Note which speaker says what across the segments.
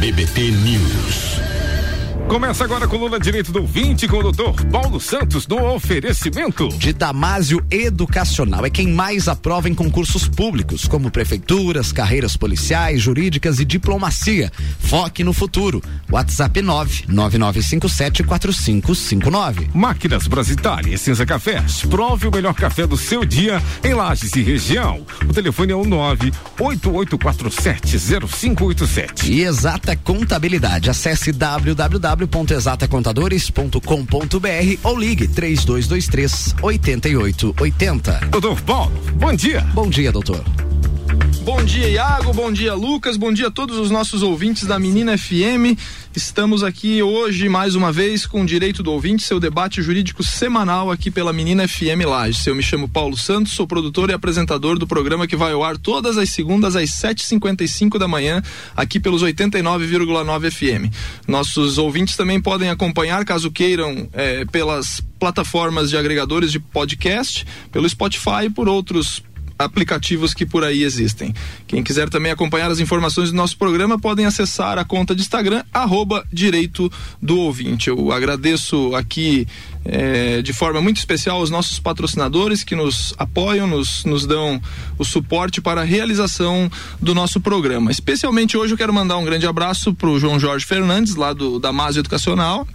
Speaker 1: BBT News. Começa agora a coluna Direito do 20 com o doutor Paulo Santos no oferecimento
Speaker 2: de Damásio Educacional. É quem mais aprova em concursos públicos, como prefeituras, carreiras policiais, jurídicas e diplomacia. Foque no futuro. WhatsApp 999574559.
Speaker 1: Máquinas Brasitália Essência Cafés. Prove o melhor café do seu dia em Lages e região. O telefone é o 988470587.
Speaker 2: E exata contabilidade. Acesse www www.exatacontadores.com.br ou ligue 3223 8880.
Speaker 1: Doutor Paulo, bom dia.
Speaker 2: Bom dia, doutor.
Speaker 3: Bom dia, Iago. Bom dia, Lucas. Bom dia a todos os nossos ouvintes da Menina FM. Estamos aqui hoje, mais uma vez, com o Direito do Ouvinte, seu debate jurídico semanal aqui pela Menina FM Lages. Eu me chamo Paulo Santos, sou produtor e apresentador do programa que vai ao ar todas as segundas às 7h55 da manhã, aqui pelos 89,9 FM. Nossos ouvintes também podem acompanhar, caso queiram, eh, pelas plataformas de agregadores de podcast, pelo Spotify e por outros aplicativos que por aí existem. Quem quiser também acompanhar as informações do nosso programa, podem acessar a conta de Instagram, arroba Direito do Ouvinte. Eu agradeço aqui é, de forma muito especial aos nossos patrocinadores que nos apoiam, nos, nos dão o suporte para a realização do nosso programa. Especialmente hoje eu quero mandar um grande abraço para o João Jorge Fernandes, lá do da Másio Educacional,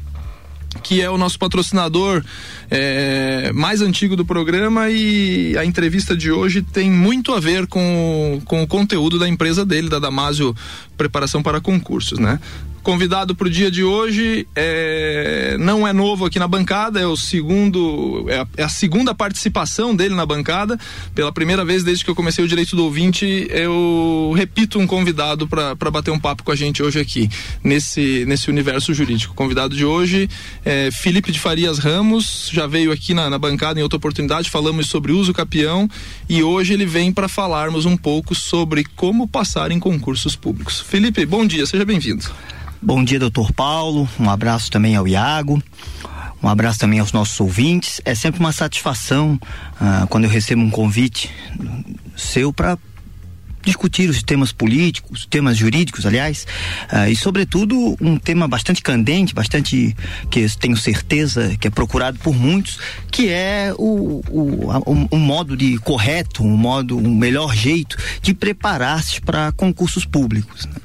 Speaker 3: que é o nosso patrocinador é, mais antigo do programa e a entrevista de hoje tem muito a ver com, com o conteúdo da empresa dele, da Damásio Preparação para Concursos, né? Convidado para o dia de hoje é, não é novo aqui na bancada, é o segundo, é a, é a, segunda participação dele na bancada. Pela primeira vez desde que eu comecei o direito do ouvinte, eu repito um convidado para bater um papo com a gente hoje aqui, nesse, nesse universo jurídico. O convidado de hoje é Felipe de Farias Ramos, já veio aqui na, na bancada em outra oportunidade, falamos sobre uso capião e hoje ele vem para falarmos um pouco sobre como passar em concursos públicos. Felipe, bom dia, seja bem-vindo.
Speaker 4: Bom dia, doutor Paulo. Um abraço também ao Iago. Um abraço também aos nossos ouvintes. É sempre uma satisfação ah, quando eu recebo um convite seu para discutir os temas políticos, os temas jurídicos, aliás, ah, e sobretudo um tema bastante candente, bastante que tenho certeza que é procurado por muitos, que é o, o, o, o modo de correto, um modo, um melhor jeito de preparar-se para concursos públicos. Né?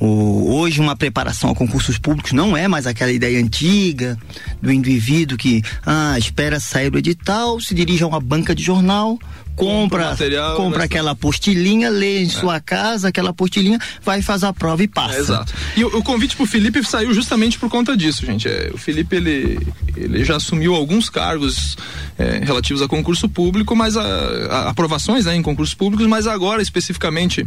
Speaker 4: O, hoje uma preparação a concursos públicos não é mais aquela ideia antiga do indivíduo que ah, espera sair do edital, se dirige a uma banca de jornal, compra, material, compra aquela apostilinha, lê em é. sua casa aquela apostilinha, vai fazer a prova e passa. É,
Speaker 3: exato. E o, o, convite pro Felipe saiu justamente por conta disso, gente. É, o Felipe ele, ele já assumiu alguns cargos é, relativos a concurso público, mas a, a, aprovações né, em concursos públicos, mas agora especificamente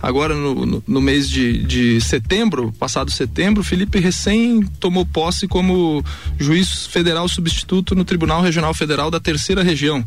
Speaker 3: agora no, no, no mês de, de setembro, passado setembro, o Felipe recém tomou posse como juiz federal substituto no Tribunal Regional Federal da Terceira Região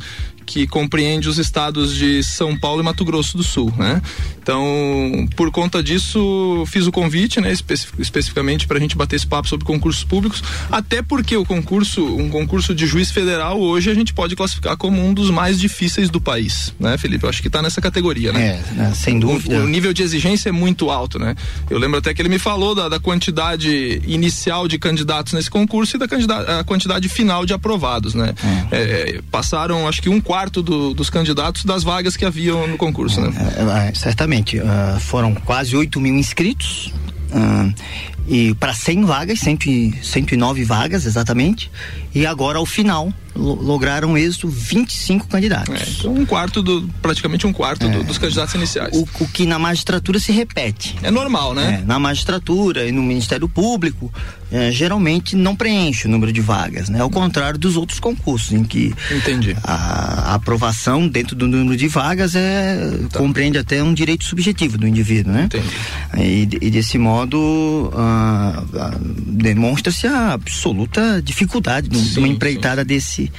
Speaker 3: que compreende os estados de São Paulo e Mato Grosso do Sul, né? Então, por conta disso, fiz o convite, né, especificamente para a gente bater esse papo sobre concursos públicos, até porque o concurso, um concurso de juiz federal hoje a gente pode classificar como um dos mais difíceis do país, né, Felipe? Eu acho que está nessa categoria, né?
Speaker 4: É, né, sem dúvida.
Speaker 3: O, o, nível de exigência é muito alto, né? Eu lembro até que ele me falou da, da quantidade inicial de candidatos nesse concurso e da quantidade, a quantidade final de aprovados, né? É. É, passaram, acho que um quarto do, dos candidatos das vagas que haviam no concurso, né?
Speaker 4: É, é, certamente. Uh, foram quase 8 mil inscritos. Uh, e para 100 vagas, 100, 109 vagas exatamente, e agora ao final lograram êxito 25 candidatos.
Speaker 3: É, então um quarto do, praticamente um quarto é, do, dos candidatos iniciais.
Speaker 4: O, o, que na magistratura se repete.
Speaker 3: É normal, né?
Speaker 4: É, na magistratura e no Ministério Público, é, geralmente não preenche o número de vagas, né? Ao contrário dos outros concursos, em que
Speaker 3: Entendi.
Speaker 4: A, a aprovação dentro do número de vagas é tá. compreende até um direito subjetivo do indivíduo, né?
Speaker 3: Entendi.
Speaker 4: E, e desse modo ah, ah, demonstra-se a absoluta dificuldade sim, de uma empreitada sim. desse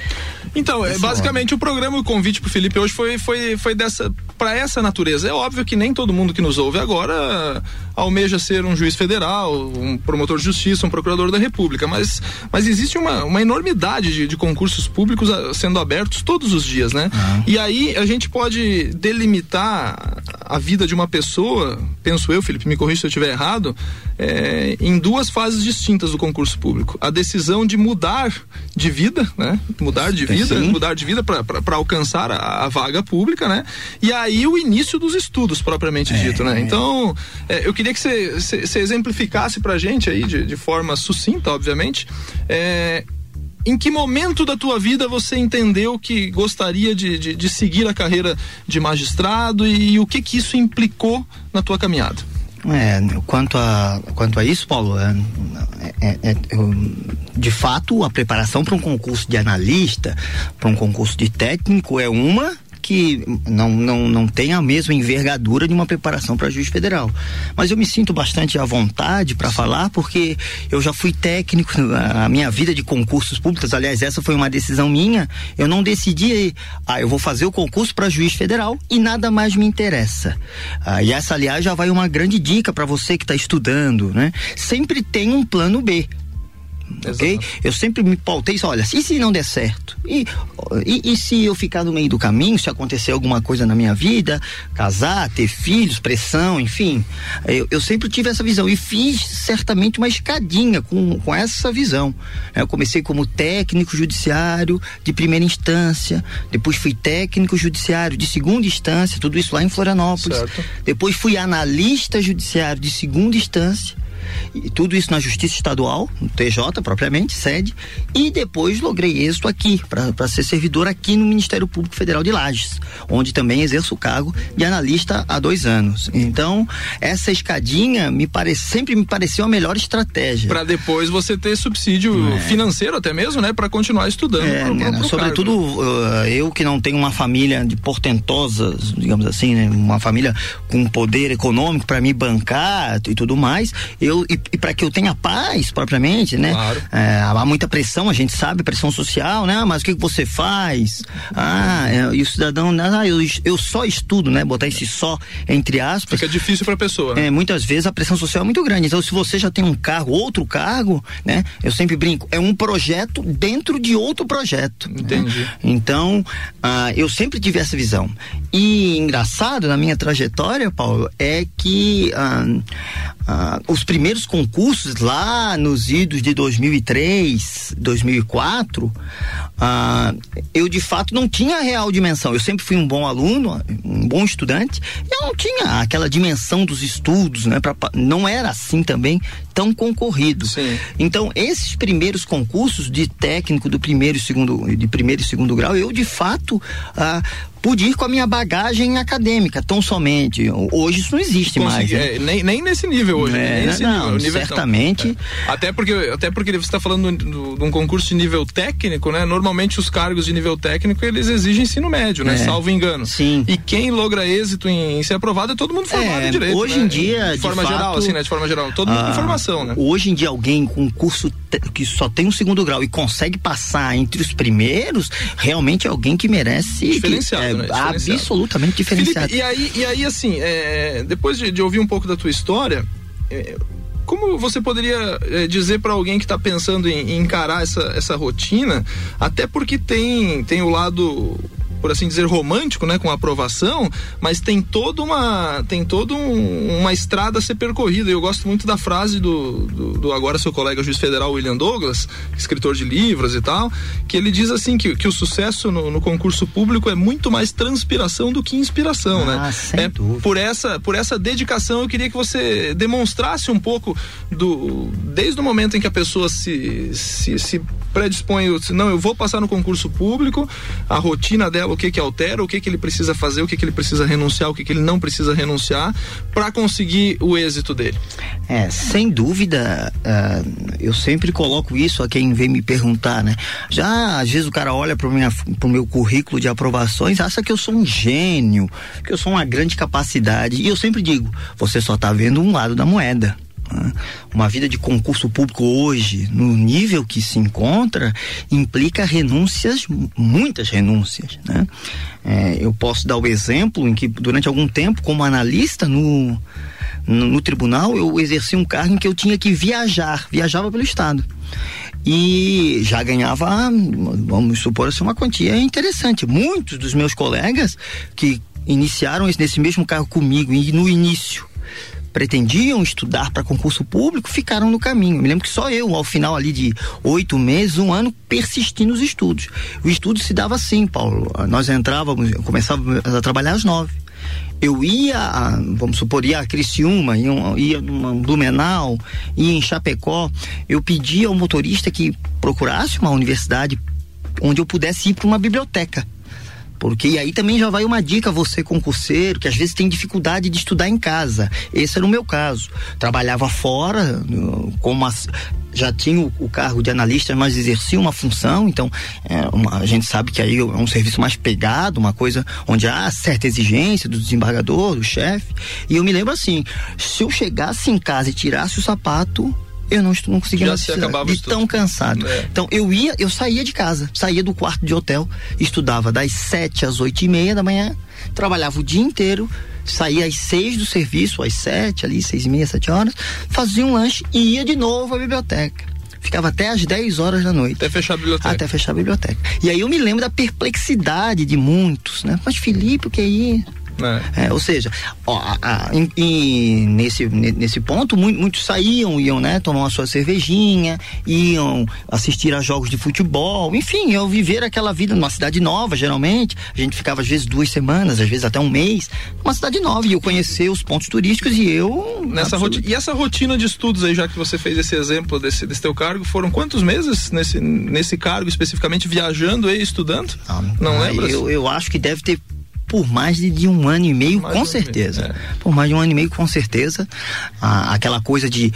Speaker 3: então, é, basicamente o programa, o convite pro Felipe hoje foi, foi, foi dessa, para essa natureza. É óbvio que nem todo mundo que nos ouve agora almeja ser um juiz federal, um promotor de justiça, um procurador da República, mas, mas existe uma, uma enormidade de, de concursos públicos a, sendo abertos todos os dias, né? Uhum. E aí a gente pode delimitar a vida de uma pessoa, penso eu, Felipe, me corrija se eu estiver errado, é, em duas fases distintas do concurso público. A decisão de mudar de vida, né? Mudar de vida, Sim. mudar de vida para alcançar a, a, vaga pública, né? E aí o início dos estudos, propriamente é, dito, né? É. Então, é, eu queria que você exemplificasse pra gente aí, de, de forma sucinta, obviamente, é, em que momento da tua vida você entendeu que gostaria de, de, de seguir a carreira de magistrado e, e, o que que isso implicou na tua caminhada?
Speaker 4: É, quanto a, quanto a isso, Paulo, é, é, é, eu, de fato, a preparação para um concurso de analista, para um concurso de técnico é uma que não, não, não tem a mesma envergadura de uma preparação para juiz federal. Mas eu me sinto bastante à vontade para falar, porque eu já fui técnico, a minha vida de concursos públicos, aliás, essa foi uma decisão minha. Eu não decidi, ah, eu vou fazer o concurso para juiz federal e nada mais me interessa. Ah, e essa, aliás, já vai uma grande dica para você que está estudando, né? Sempre tem um plano B ok? Eu sempre me pautei isso, olha, e se não der certo? E, e, e, se eu ficar no meio do caminho, se acontecer alguma coisa na minha vida, casar, ter filhos, pressão, enfim, eu, eu sempre tive essa visão e fiz certamente uma escadinha com, com essa visão. Eu comecei como técnico judiciário de primeira instância, depois fui técnico judiciário de segunda instância, tudo isso lá em Florianópolis. Certo. Depois fui analista judiciário de segunda instância e tudo isso na Justiça Estadual, no TJ propriamente, sede, e depois logrei êxito aqui, para ser servidor aqui no Ministério Público Federal de Lages, onde também exerço o cargo de analista há dois anos. Então, essa escadinha me parece, sempre me pareceu a melhor estratégia.
Speaker 3: Para depois você ter subsídio é. financeiro até mesmo, né? Para continuar estudando. É, pro, pro,
Speaker 4: pro sobretudo uh, eu que não tenho uma família de portentosas, digamos assim, né? Uma família com poder econômico para me bancar e tudo mais, eu e, e para que eu tenha paz propriamente, né? Claro. É, há muita pressão, a gente sabe, pressão social, né? Mas o que, que você faz? Ah, é, e o cidadão, ah, eu, eu só estudo, né? Botar esse só entre aspas.
Speaker 3: Fica difícil para a pessoa.
Speaker 4: Né? É, muitas vezes a pressão social é muito grande. Então, se você já tem um cargo, outro cargo, né? Eu sempre brinco, é um projeto dentro de outro projeto.
Speaker 3: Né? Entendi. Né?
Speaker 4: Então, ah, eu sempre tive essa visão. E engraçado na minha trajetória, Paulo, é que ah, ah, os primeiros concursos lá nos idos de 2003, 2004, ah, eu de fato não tinha a real dimensão. Eu sempre fui um bom aluno, um bom estudante, eu não tinha aquela dimensão dos estudos, né? Pra, não era assim também tão concorrido. Sim. Então, esses primeiros concursos de técnico do primeiro e segundo, de primeiro e segundo grau, eu de fato ah, pude ir com a minha bagagem acadêmica, tão somente. Hoje isso não existe Consegui, mais. Né?
Speaker 3: É, nem, nem nesse nível hoje.
Speaker 4: É,
Speaker 3: nesse
Speaker 4: não, nível, nível certamente.
Speaker 3: É. Até porque até porque você está falando de um concurso de nível técnico, né? Normalmente os cargos de nível técnico eles exigem ensino médio, né? É. Salvo engano.
Speaker 4: Sim.
Speaker 3: E quem logra êxito em, em ser aprovado é todo mundo formado é, em direito.
Speaker 4: Hoje
Speaker 3: né?
Speaker 4: em dia,
Speaker 3: de forma
Speaker 4: de
Speaker 3: geral,
Speaker 4: fato,
Speaker 3: assim, né? De forma geral, todo mundo com ah, né?
Speaker 4: Hoje em dia alguém com curso que só tem um segundo grau e consegue passar entre os primeiros, realmente é alguém que merece
Speaker 3: diferenciado, que, é, né?
Speaker 4: diferenciado absolutamente diferenciado.
Speaker 3: Felipe, e aí, e aí assim, é, depois de, de, ouvir um pouco da tua história, é, como você poderia é, dizer para alguém que está pensando em, em, encarar essa, essa rotina, até porque tem, tem o lado por assim dizer, romântico, né, com aprovação, mas tem toda uma tem toda um, uma estrada a ser percorrida. Eu gosto muito da frase do, do, do, agora seu colega juiz federal William Douglas, escritor de livros e tal, que ele diz assim que, que o sucesso no, no concurso público é muito mais transpiração do que inspiração, né?
Speaker 4: ah, né? Sem
Speaker 3: é,
Speaker 4: dúvida.
Speaker 3: por essa por essa dedicação eu queria que você demonstrasse um pouco do desde o momento em que a pessoa se se, se predispõe, não, eu vou passar no concurso público, a rotina dela o que que altera, o que que ele precisa fazer, o que que ele precisa renunciar, o que que ele não precisa renunciar para conseguir o êxito dele.
Speaker 4: É, sem dúvida, uh, eu sempre coloco isso a quem vem me perguntar, né? Já às vezes o cara olha para o meu currículo de aprovações, acha que eu sou um gênio, que eu sou uma grande capacidade, e eu sempre digo, você só está vendo um lado da moeda? Uma vida de concurso público hoje, no nível que se encontra, implica renúncias, muitas renúncias. Né? É, eu posso dar o exemplo em que, durante algum tempo, como analista no, no, no tribunal, eu exerci um cargo em que eu tinha que viajar, viajava pelo Estado e já ganhava, vamos supor assim, uma quantia interessante. Muitos dos meus colegas que iniciaram nesse mesmo cargo comigo e no início pretendiam estudar para concurso público ficaram no caminho. Me lembro que só eu, ao final ali de oito meses, um ano, persisti nos estudos. O estudo se dava assim, Paulo. Nós entrávamos, começávamos a trabalhar às nove. Eu ia, vamos supor, ia a Criciúma, ia, ia numa Blumenau, ia em Chapecó. Eu pedia ao motorista que procurasse uma universidade onde eu pudesse ir para uma biblioteca porque aí também já vai uma dica você concurseiro que às vezes tem dificuldade de estudar em casa. Esse era o meu caso. Trabalhava fora, como as, já tinha o, o, cargo de analista, mas exercia uma função, então é, uma, a gente sabe que aí é um serviço mais pegado, uma coisa onde há certa exigência do desembargador, do chefe. E eu me lembro assim, se eu chegasse em casa e tirasse o sapato, eu não, não conseguia
Speaker 3: Já mais
Speaker 4: de tão cansado. É. Então eu ia, eu saía de casa, saía do quarto de hotel, estudava das sete às oito e meia da manhã, trabalhava o dia inteiro, saía às seis do serviço, às sete, ali, seis e meia, sete horas, fazia um lanche e ia de novo à biblioteca. Ficava até às 10 horas da noite.
Speaker 3: Até fechar a biblioteca.
Speaker 4: Até fechar a biblioteca. E aí eu me lembro da perplexidade de muitos, né? Mas Felipe, o que é isso? É. É, ou seja, ó, a, a, nesse, nesse ponto, muito, muitos saíam, iam né, tomar uma sua cervejinha, iam assistir a jogos de futebol, enfim, iam viver aquela vida numa cidade nova, geralmente. A gente ficava às vezes duas semanas, às vezes até um mês, numa cidade nova, e eu conhecer os pontos turísticos e eu.
Speaker 3: Nessa rotina, e essa rotina de estudos aí, já que você fez esse exemplo desse, desse teu cargo, foram quantos meses nesse, nesse cargo especificamente viajando e estudando?
Speaker 4: Ah, Não ah, lembra? Eu, eu acho que deve ter por mais de, de um ano e meio, com certeza. Meio, é. Por mais de um ano e meio, com certeza. Ah, aquela coisa de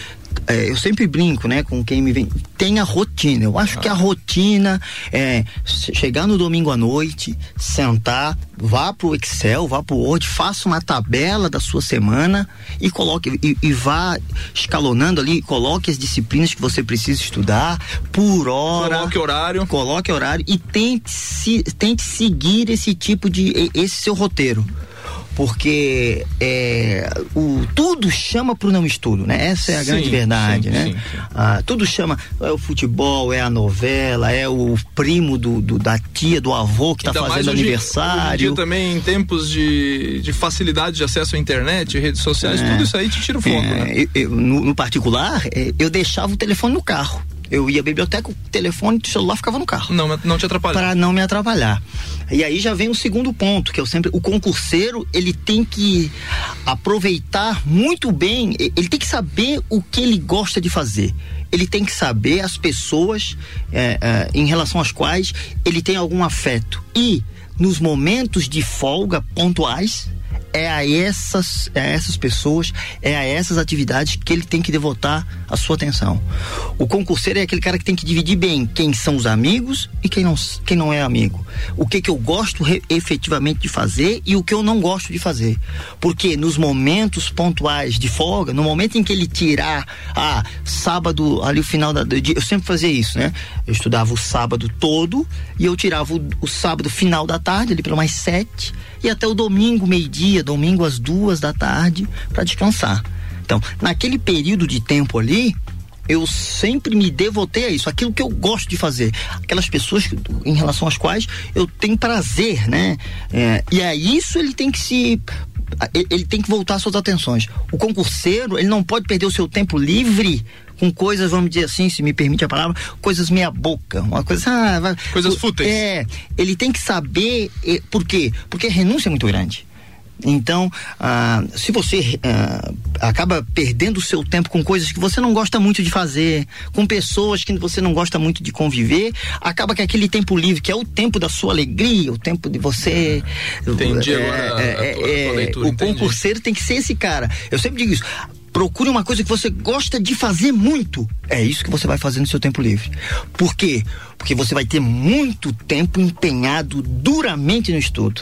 Speaker 4: é, eu sempre brinco, né, com quem me vem, tem a rotina. Eu acho ah. que a ah. rotina é chegar no domingo à noite, sentar, vá pro Excel, vá pro Word, faça uma tabela da sua semana e coloque e, e vá escalonando ali, coloque as disciplinas que você precisa estudar por hora.
Speaker 3: Coloque horário.
Speaker 4: Coloque horário e tente, se, tente seguir esse tipo de esse seu roteiro porque é, o, tudo chama para o não estudo, né? Essa é a sim, grande verdade, sim, né? Sim, ah, tudo chama, é o futebol, é a novela, é o primo do, do da tia, do avô que está fazendo aniversário.
Speaker 3: Hoje também em tempos de, de facilidade de acesso à internet, redes sociais, é, tudo isso aí te tira o foco, é, né?
Speaker 4: Eu, eu, no, no particular, é, eu deixava o telefone no carro. Eu ia à biblioteca, o telefone, o celular ficava no carro.
Speaker 3: Não, não te atrapalhar.
Speaker 4: Para não me atrapalhar. E aí já vem o segundo ponto, que eu sempre. O concurseiro, ele tem que aproveitar muito bem, ele tem que saber o que ele gosta de fazer. Ele tem que saber as pessoas é, é, em relação às quais ele tem algum afeto. E nos momentos de folga pontuais, é a essas, é a essas pessoas, é a essas atividades que ele tem que devotar a sua atenção. O concurseiro é aquele cara que tem que dividir bem quem são os amigos e quem não, quem não é amigo. O que que eu gosto re, efetivamente de fazer e o que eu não gosto de fazer. Porque nos momentos pontuais de folga, no momento em que ele tirar, ah, sábado, ali o final da, eu sempre fazia isso, né? Eu estudava o sábado todo e eu tirava o, o sábado final da tarde, ali pelo mais sete, e até o domingo, meio-dia, domingo às duas da tarde, para descansar. Então, naquele período de tempo ali, eu sempre me devotei a isso, aquilo que eu gosto de fazer, aquelas pessoas em relação às quais eu tenho prazer, né? É, e a isso ele tem que se ele tem que voltar suas atenções. O concurseiro, ele não pode perder o seu tempo livre com coisas, vamos dizer assim, se me permite a palavra, coisas meia boca, uma coisa, ah,
Speaker 3: coisas fúteis.
Speaker 4: É, ele tem que saber, eh, por quê? Porque a renúncia é muito grande. Então, ah, se você ah, acaba perdendo o seu tempo com coisas que você não gosta muito de fazer, com pessoas que você não gosta muito de conviver, acaba que aquele tempo livre, que é o tempo da sua alegria, o tempo de você.
Speaker 3: Entendi é, agora. É, a, tua,
Speaker 4: é, a leitura, o entendi. concurseiro tem que ser esse cara. Eu sempre digo isso procure uma coisa que você gosta de fazer muito. É isso que você vai fazer no seu tempo livre. Por quê? Porque você vai ter muito tempo empenhado duramente no estudo.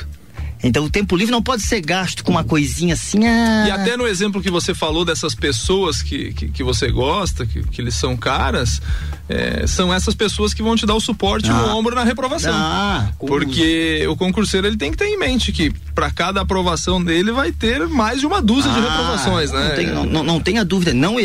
Speaker 4: Então o tempo livre não pode ser gasto com uma coisinha assim. Ah...
Speaker 3: E até no exemplo que você falou dessas pessoas que, que, que você gosta, que, que eles são caras, é, são essas pessoas que vão te dar o suporte ah. no ombro na reprovação. Ah, Porque o concurseiro ele tem que ter em mente que para cada aprovação dele vai ter mais de uma dúzia ah, de reprovações, né?
Speaker 4: Não, tem, não, não, não tenha dúvida, não,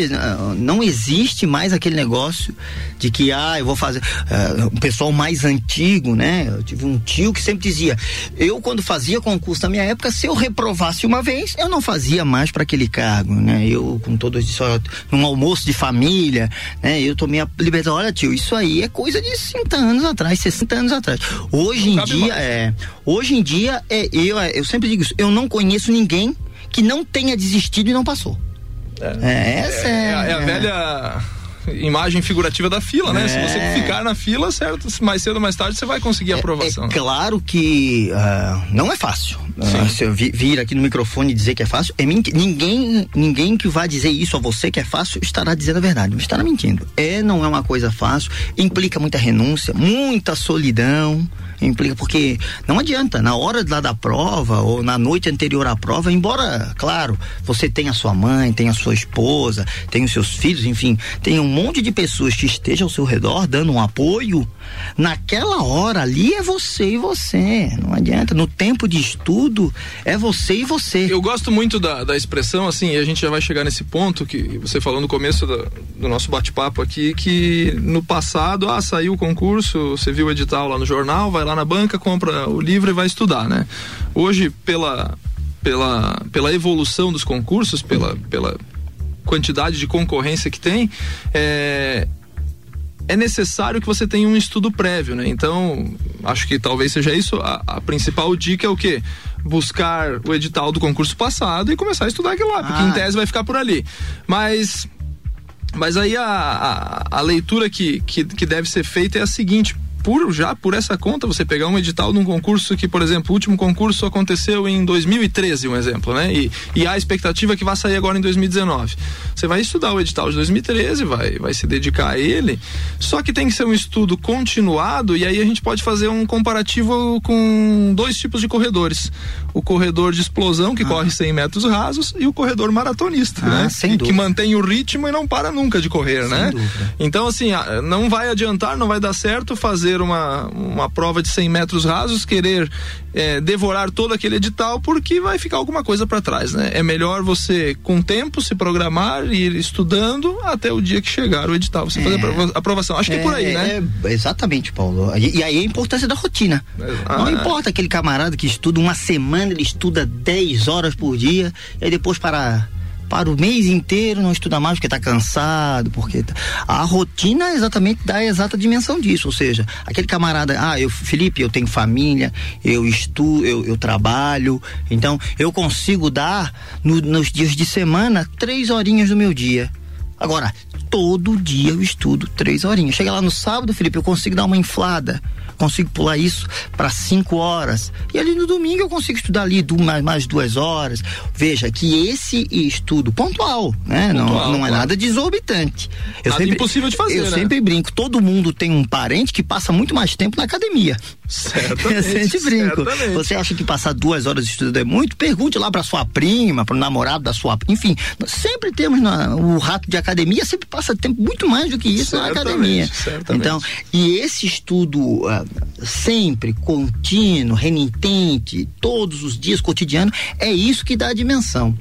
Speaker 4: não existe mais aquele negócio de que, ah, eu vou fazer. Uh, o pessoal mais antigo, né? Eu tive um tio que sempre dizia: eu, quando fazia concurso na minha época, se eu reprovasse uma vez, eu não fazia mais para aquele cargo, né? Eu, com todo isso, num almoço de família, né? Eu tomei a liberdade. Olha, tio, isso aí é coisa de 50 anos atrás, 60 anos atrás. Hoje em dia, mais. é. Hoje em dia, é, eu, eu sempre digo isso, eu não conheço ninguém que não tenha desistido e não passou.
Speaker 3: É, é essa é, é, é a velha imagem figurativa da fila, né? É. Se você ficar na fila, certo, mais cedo ou mais tarde você vai conseguir a aprovação.
Speaker 4: É, é claro que uh, não é fácil. Uh, se eu vi, vir aqui no microfone e dizer que é fácil, é ninguém, ninguém que vai dizer isso a você que é fácil estará dizendo a verdade, estará mentindo. É, não é uma coisa fácil, implica muita renúncia, muita solidão implica porque não adianta na hora lá da prova ou na noite anterior à prova, embora, claro, você tenha sua mãe, tenha sua esposa, tenha os seus filhos, enfim, tem um monte de pessoas que estejam ao seu redor dando um apoio, naquela hora ali é você e você, não adianta, no tempo de estudo é você e você.
Speaker 3: Eu gosto muito da, da expressão assim, e a gente já vai chegar nesse ponto que você falou no começo do, do nosso bate-papo aqui, que no passado, ah, saiu o concurso, você viu o edital lá no jornal, vai lá na banca, compra o livro e vai estudar, né? Hoje, pela, pela, pela evolução dos concursos, pela, pela quantidade de concorrência que tem, é, é necessário que você tenha um estudo prévio, né? Então, acho que talvez seja isso. A, a principal dica é o quê? Buscar o edital do concurso passado e começar a estudar aquilo lá, porque ah. em tese vai ficar por ali. Mas. Mas aí a, a, a leitura que, que, que deve ser feita é a seguinte: por já por essa conta você pegar um edital de um concurso que, por exemplo, o último concurso aconteceu em 2013, um exemplo, né? E, e há a expectativa que vai sair agora em 2019. Você vai estudar o edital de 2013, vai, vai se dedicar a ele, só que tem que ser um estudo continuado e aí a gente pode fazer um comparativo com dois tipos de corredores. O corredor de explosão, que ah. corre 100 metros rasos, e o corredor maratonista, ah, né? Sem que, que mantém o ritmo e não para nunca de correr, sem né? Dúvida. Então, assim, não vai adiantar, não vai dar certo fazer fazer uma, uma prova de 100 metros rasos, querer é, devorar todo aquele edital, porque vai ficar alguma coisa para trás, né? É melhor você, com tempo, se programar e ir estudando até o dia que chegar o edital, você é. fazer a aprovação. Acho que é, por aí, é, né?
Speaker 4: É, exatamente, Paulo. E, e, aí a importância da rotina. Ah, Não importa aquele camarada que estuda uma semana, ele estuda 10 horas por dia, e aí depois para para o mês inteiro, não estuda mais porque está cansado, porque tá... a rotina exatamente dá a exata dimensão disso, ou seja, aquele camarada, ah, eu, Felipe, eu tenho família, eu estudo, eu, eu trabalho, então eu consigo dar no, nos dias de semana três horinhas do meu dia. Agora, todo dia eu estudo três horinhas. Chega lá no sábado, Felipe, eu consigo dar uma inflada consigo pular isso para cinco horas. E ali no domingo eu consigo estudar ali mais, mais duas horas. Veja que esse estudo pontual, né? Pontual, não, não é nada desorbitante.
Speaker 3: Eu nada sempre, impossível de fazer,
Speaker 4: Eu
Speaker 3: né?
Speaker 4: sempre brinco, todo mundo tem um parente que passa muito mais tempo na academia.
Speaker 3: Certamente. Eu
Speaker 4: sempre brinco. Certamente. Você acha que passar duas horas estudando é muito? Pergunte lá para sua prima, para o namorado da sua. Enfim, sempre temos na, o rato de academia, sempre passa tempo muito mais do que isso certamente, na academia. Certamente. Então, e esse estudo uh, sempre, contínuo, renitente, todos os dias, cotidiano, é isso que dá a dimensão.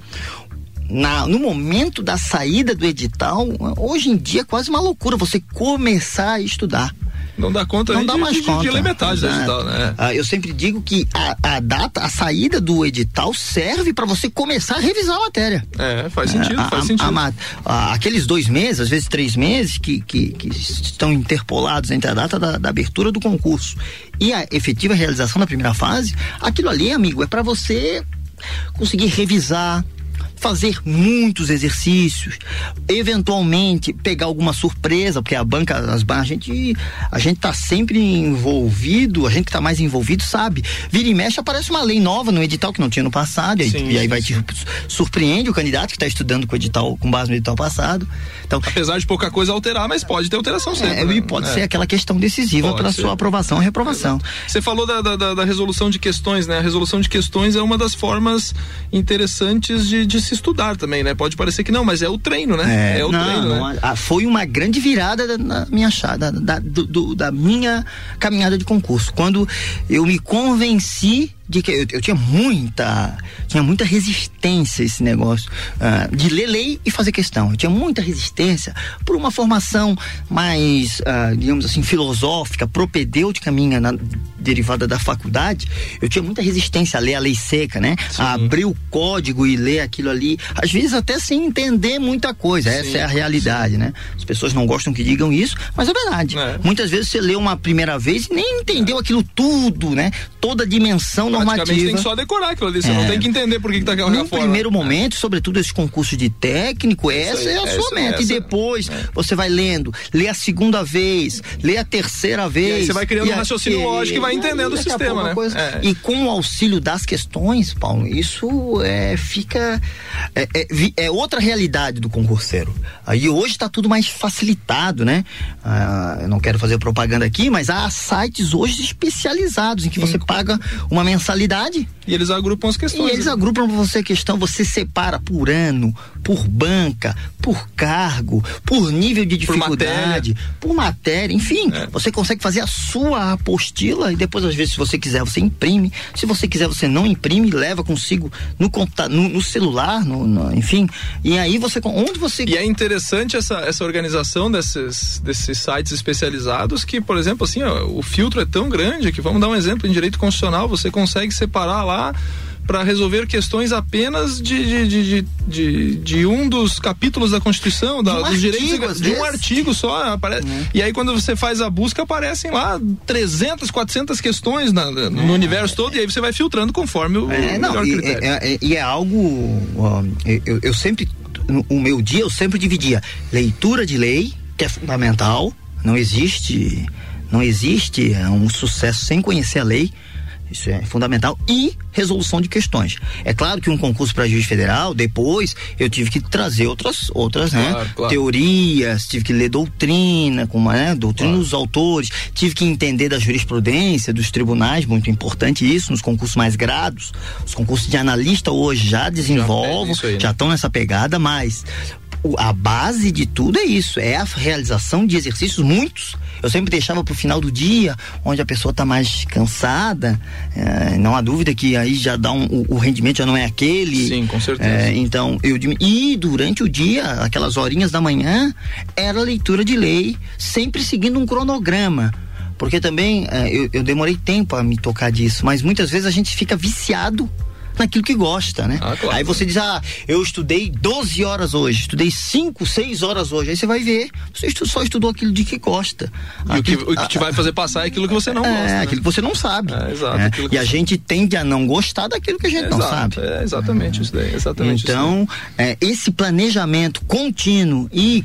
Speaker 4: Na, no momento da saída do edital, hoje em dia é quase uma loucura você começar a estudar.
Speaker 3: Não dá conta
Speaker 4: não dá
Speaker 3: de,
Speaker 4: mais
Speaker 3: de,
Speaker 4: conta.
Speaker 3: de ler metade do edital, né?
Speaker 4: Ah, eu sempre digo que a, a, data, a saída do edital serve para você começar a revisar a matéria.
Speaker 3: É, faz sentido, faz a, sentido.
Speaker 4: aqueles dois meses, às vezes três meses, que, que, que estão interpolados entre a data da, da, abertura do concurso e a efetiva realização da primeira fase, aquilo ali, amigo, é para você conseguir revisar, fazer muitos exercícios, eventualmente pegar alguma surpresa, porque a banca, as a gente, a gente tá sempre envolvido, a gente que tá mais envolvido sabe. Vira e mexe aparece uma lei nova no edital que não tinha no passado, sim, e aí vai te surpreende o candidato que está estudando com o edital, com base no edital passado.
Speaker 3: Então, apesar de pouca coisa alterar, mas pode ter alteração é, sempre. É,
Speaker 4: né? pode é. ser aquela questão decisiva para sua aprovação ou reprovação.
Speaker 3: Você falou da, da, da, resolução de questões, né? A resolução de questões é uma das formas interessantes de, de se estudar também, né? Pode parecer que não, mas é o treino, né?
Speaker 4: É, é o não, treino. Não, né? foi uma grande virada na minha chada, da, do, do, da minha caminhada de concurso. Quando eu me convenci de que eu, eu, tinha muita tinha muita resistência a esse negócio uh, de ler lei e fazer questão eu tinha muita resistência por uma formação mais uh, digamos assim filosófica propedêutica minha na, derivada da faculdade eu tinha muita resistência a ler a lei seca né Sim. a abrir o código e ler aquilo ali às vezes até sem entender muita coisa Sim. essa é a realidade Sim. né as pessoas não gostam que digam isso mas é verdade é. muitas vezes você lê uma primeira vez e nem entendeu é. aquilo tudo né toda a dimensão normativa.
Speaker 3: tem que só decorar aquilo ali, você é. não tem que entender por que, que tá aquela
Speaker 4: No primeiro momento, sobretudo esse concurso de técnico, essa aí, é a essa, sua meta. Essa, e depois é. você vai lendo, lê a segunda vez, lê a terceira vez.
Speaker 3: Você vai criando um raciocínio lógico e vai entendendo o sistema, né?
Speaker 4: Coisa, é. E com o auxílio das questões, Paulo, isso é, fica. É, é, é outra realidade do concurseiro. Aí hoje está tudo mais facilitado, né? Ah, eu não quero fazer propaganda aqui, mas há sites hoje especializados em que você paga uma mensalidade.
Speaker 3: E eles agrupam as questões.
Speaker 4: E eles né? agrupam para você a questão, você separa por ano, por banca, por cargo, por nível de dificuldade, por matéria, por matéria enfim. É. Você consegue fazer a sua apostila e depois, às vezes, se você quiser, você imprime. Se você quiser, você não imprime, leva consigo no no, no celular, no, no, enfim. E aí você. Onde você.
Speaker 3: E é interessante essa, essa organização desses, desses sites especializados que, por exemplo, assim, ó, o filtro é tão grande que, vamos dar um exemplo, em direito constitucional, você consegue separar lá para resolver questões apenas de, de, de, de, de, um dos capítulos da Constituição, da, um dos artigo, direitos de um artigo só. Aparece, uhum. E aí, quando você faz a busca, aparecem lá 300, 400 questões na, no uhum. universo todo, e aí você vai filtrando conforme o, é, não, melhor
Speaker 4: e,
Speaker 3: critério.
Speaker 4: É, é, e é algo. eu, eu sempre. O meu dia eu sempre dividia leitura de lei, que é fundamental, não existe. Não existe um sucesso sem conhecer a lei isso é fundamental. E resolução de questões. É claro que um concurso para juiz federal, depois eu tive que trazer outras, outras né, claro, né? Claro. teorias, tive que ler doutrina, como né, doutrina claro. dos autores, tive que entender da jurisprudência dos tribunais, muito importante isso nos concursos mais grados. Os concursos de analista hoje já desenvolvem, já, né? já estão nessa pegada, mas a base de tudo é isso, é a realização de exercícios, muitos. Eu sempre deixava para o final do dia, onde a pessoa está mais cansada. É, não há dúvida que aí já dá um, o, o, rendimento já não é aquele.
Speaker 3: Sim, com certeza.
Speaker 4: É, então eu e durante o dia, aquelas horinhas da manhã, era leitura de lei, sempre seguindo um cronograma porque também é, eu, eu, demorei tempo a me tocar disso, mas muitas vezes a gente fica viciado naquilo que gosta, né? Ah, claro. Aí você diz, ah, eu estudei 12 horas hoje, estudei 5, 6 horas hoje. Aí você vai ver, você só estudou aquilo de que gosta.
Speaker 3: E aquilo, o, que, o que te vai fazer passar é aquilo que você não é, gosta. É,
Speaker 4: né? aquilo que você não sabe.
Speaker 3: É, exato. É.
Speaker 4: E a gente tende a não gostar daquilo que a gente não sabe.
Speaker 3: É exatamente isso daí. Exatamente
Speaker 4: então, é, esse planejamento contínuo e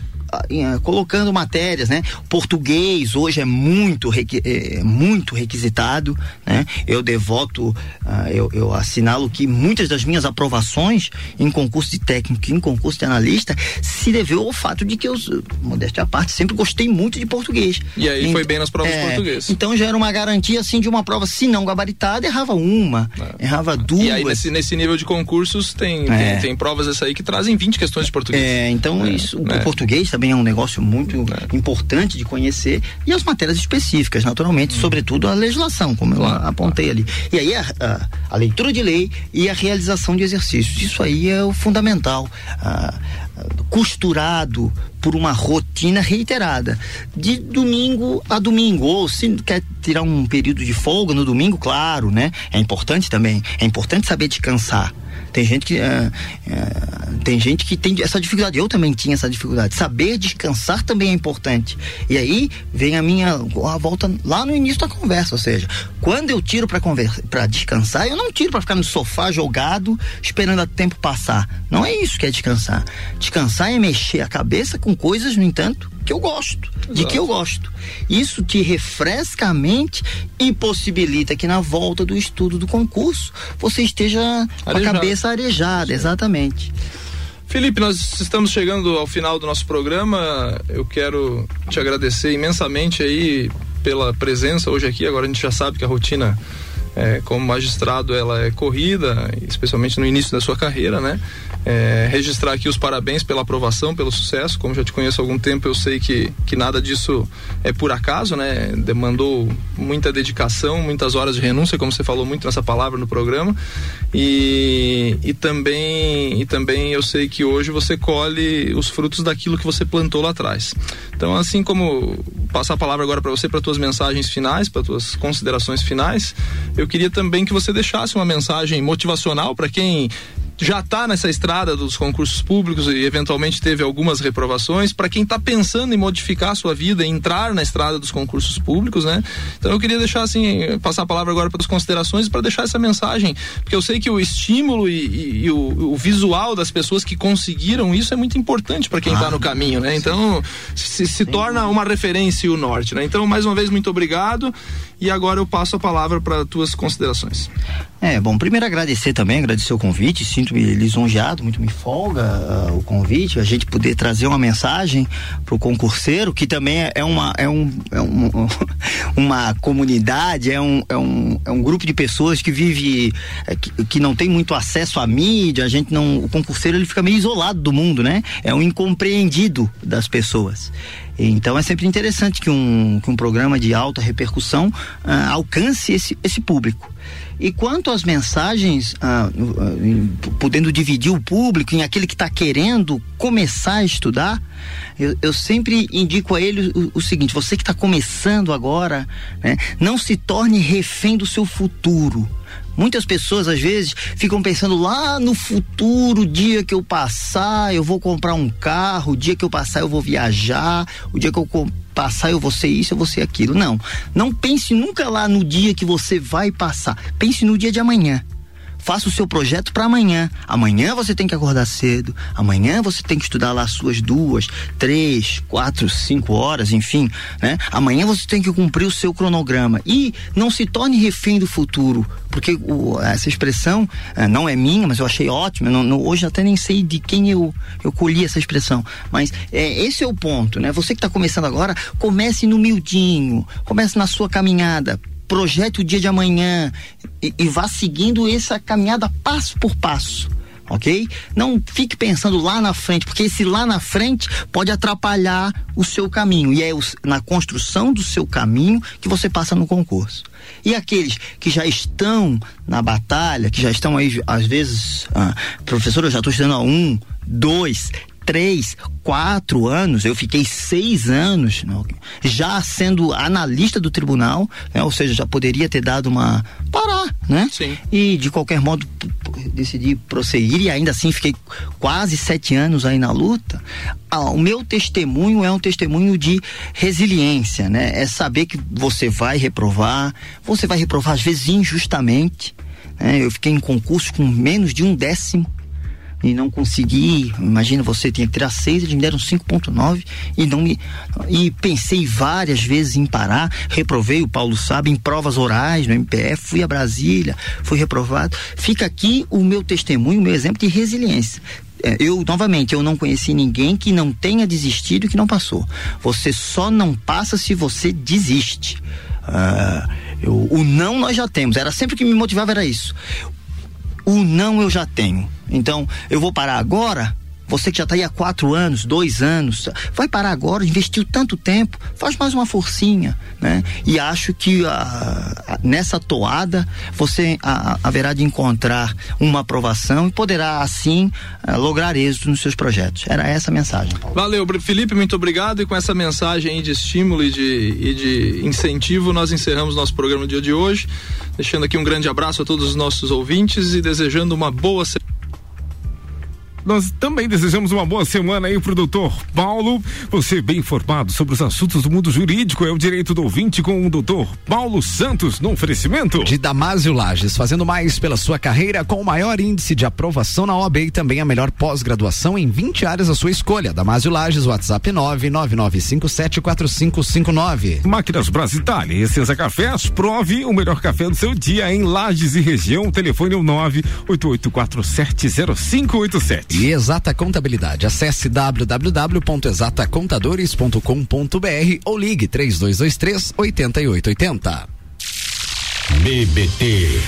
Speaker 4: colocando matérias, né? Português hoje é muito, é, muito requisitado, né? Eu devoto, uh, eu, eu assinalo que muitas das minhas aprovações em concurso de técnico e em concurso de analista se deveu ao fato de que eu, modéstia à parte, sempre gostei muito de português.
Speaker 3: E aí então, foi bem nas provas é, português.
Speaker 4: Então já era uma garantia, assim, de uma prova, se não gabaritada, errava uma, é. errava duas.
Speaker 3: E aí nesse, nesse nível de concursos tem, é. tem, tem, provas essa aí que trazem 20 questões de português.
Speaker 4: É, então é, isso, o né? português também também é um negócio muito é. importante de conhecer e as matérias específicas, naturalmente, hum. sobretudo a legislação, como claro, eu apontei claro. ali. E aí a, a, a, leitura de lei e a realização de exercícios. Isso aí é o fundamental. Ah, costurado por uma rotina reiterada, de domingo a domingo, ou se quer tirar um período de folga no domingo, claro, né? É importante também, é importante saber descansar. Tem gente que é, é, tem gente que tem essa dificuldade. Eu também tinha essa dificuldade. Saber descansar também é importante. E aí vem a minha a volta lá no início da conversa, ou seja, quando eu tiro para conversa, para descansar, eu não tiro para ficar no sofá jogado esperando o tempo passar. Não é isso que é descansar. Descansar é mexer a cabeça com coisas, no entanto, que eu gosto, de que eu gosto. Isso te refresca a mente e possibilita que na volta do estudo do concurso você esteja Arejado. com a cabeça arejada, exatamente.
Speaker 3: Felipe, nós estamos chegando ao final do nosso programa. Eu quero te agradecer imensamente aí pela presença hoje aqui. Agora a gente já sabe que a rotina é, como magistrado ela é corrida, especialmente no início da sua carreira, né? É, registrar aqui os parabéns pela aprovação, pelo sucesso. Como já te conheço há algum tempo, eu sei que, que nada disso é por acaso, né? Demandou muita dedicação, muitas horas de renúncia, como você falou muito nessa palavra no programa. E, e também e também eu sei que hoje você colhe os frutos daquilo que você plantou lá atrás. Então, assim como passar a palavra agora para você para tuas mensagens finais, para tuas considerações finais, eu queria também que você deixasse uma mensagem motivacional para quem já está nessa estrada dos concursos públicos e eventualmente teve algumas reprovações, para quem está pensando em modificar a sua vida, entrar na estrada dos concursos públicos, né? Então eu queria deixar assim, passar a palavra agora para as considerações para deixar essa mensagem, porque eu sei que o estímulo e, e, e o, o, visual das pessoas que conseguiram isso é muito importante para quem está ah, no caminho, né? Então se, se torna uma referência o norte, né? Então mais uma vez muito obrigado e agora eu passo a palavra para tuas considerações.
Speaker 4: É, bom, primeiro agradecer também, agradecer o convite, sinto-me lisonjeado, muito me folga uh, o convite, a gente poder trazer uma mensagem para o concurseiro, que também é, é uma, é um, é um, uma comunidade, é um, é, um, é um grupo de pessoas que vive, é, que, que não tem muito acesso à mídia, a gente não, o concurseiro ele fica meio isolado do mundo, né? É um incompreendido das pessoas. Então é sempre interessante que um, que um programa de alta repercussão uh, alcance esse, esse público. E quanto às mensagens, uh, uh, podendo dividir o público em aquele que está querendo começar a estudar, eu, eu sempre indico a ele o, o seguinte: você que está começando agora, né, não se torne refém do seu futuro. Muitas pessoas às vezes ficam pensando lá no futuro, o dia que eu passar, eu vou comprar um carro, o dia que eu passar eu vou viajar, o dia que eu passar eu vou ser isso, eu vou ser aquilo. Não, não pense nunca lá no dia que você vai passar. Pense no dia de amanhã faça o seu projeto para amanhã. Amanhã você tem que acordar cedo, amanhã você tem que estudar lá suas duas, três, quatro, cinco horas, enfim, né? Amanhã você tem que cumprir o seu cronograma e não se torne refém do futuro, porque o, essa expressão é, não é minha, mas eu achei ótima. Não, não, hoje até nem sei de quem eu, eu colhi essa expressão, mas é, esse é o ponto, né? Você que está começando agora, comece no miudinho, comece na sua caminhada, projete o dia de amanhã e, e vá seguindo essa caminhada passo por passo ok? Não fique pensando lá na frente, porque esse lá na frente pode atrapalhar o seu caminho. E é na construção do seu caminho que você passa no concurso. E aqueles que já estão na batalha, que já estão aí, às vezes, ah, professor, eu já estou estudando há um, dois, três, quatro anos, eu fiquei seis anos né, já sendo analista do tribunal, né, ou seja, já poderia ter dado uma parar, né?
Speaker 3: Sim.
Speaker 4: E de qualquer modo decidi prosseguir e ainda assim fiquei quase sete anos aí na luta. Ah, o meu testemunho é um testemunho de resiliência, né? É saber que você vai reprovar, você vai reprovar às vezes injustamente. Né? Eu fiquei em concurso com menos de um décimo e não consegui. Imagina você tinha que tirar seis, eles me deram 5.9 e não me e pensei várias vezes em parar, reprovei o Paulo sabe em provas orais no MPF, fui a Brasília, fui reprovado. Fica aqui o meu testemunho, o meu exemplo de resiliência é, eu novamente eu não conheci ninguém que não tenha desistido que não passou. Você só não passa se você desiste. Uh, eu, o não nós já temos. Era sempre que me motivava era isso. O não eu já tenho. Então, eu vou parar agora você que já está aí há quatro anos, dois anos, vai parar agora, investiu tanto tempo, faz mais uma forcinha, né? E acho que a, a, nessa toada você a, haverá de encontrar uma aprovação e poderá assim lograr êxito nos seus projetos. Era essa a mensagem. Paulo.
Speaker 3: Valeu, Felipe, muito obrigado e com essa mensagem de estímulo e de, e de incentivo nós encerramos nosso programa no dia de hoje, deixando aqui um grande abraço a todos os nossos ouvintes e desejando uma boa semana.
Speaker 1: Nós também desejamos uma boa semana aí pro doutor Paulo. Você bem informado sobre os assuntos do mundo jurídico, é o direito do ouvinte com o doutor Paulo Santos no oferecimento.
Speaker 2: De Damásio Lages, fazendo mais pela sua carreira com o maior índice de aprovação na OAB e também a melhor pós-graduação em 20 áreas à sua escolha. Damásio Lages, WhatsApp 999574559.
Speaker 1: Máquinas Brasitália, Essência Cafés, prove o melhor café do seu dia em Lages e região. Telefone é o 988470587.
Speaker 2: E Exata Contabilidade. Acesse www.exatacontadores.com.br ou ligue 3223 8880.
Speaker 5: BBT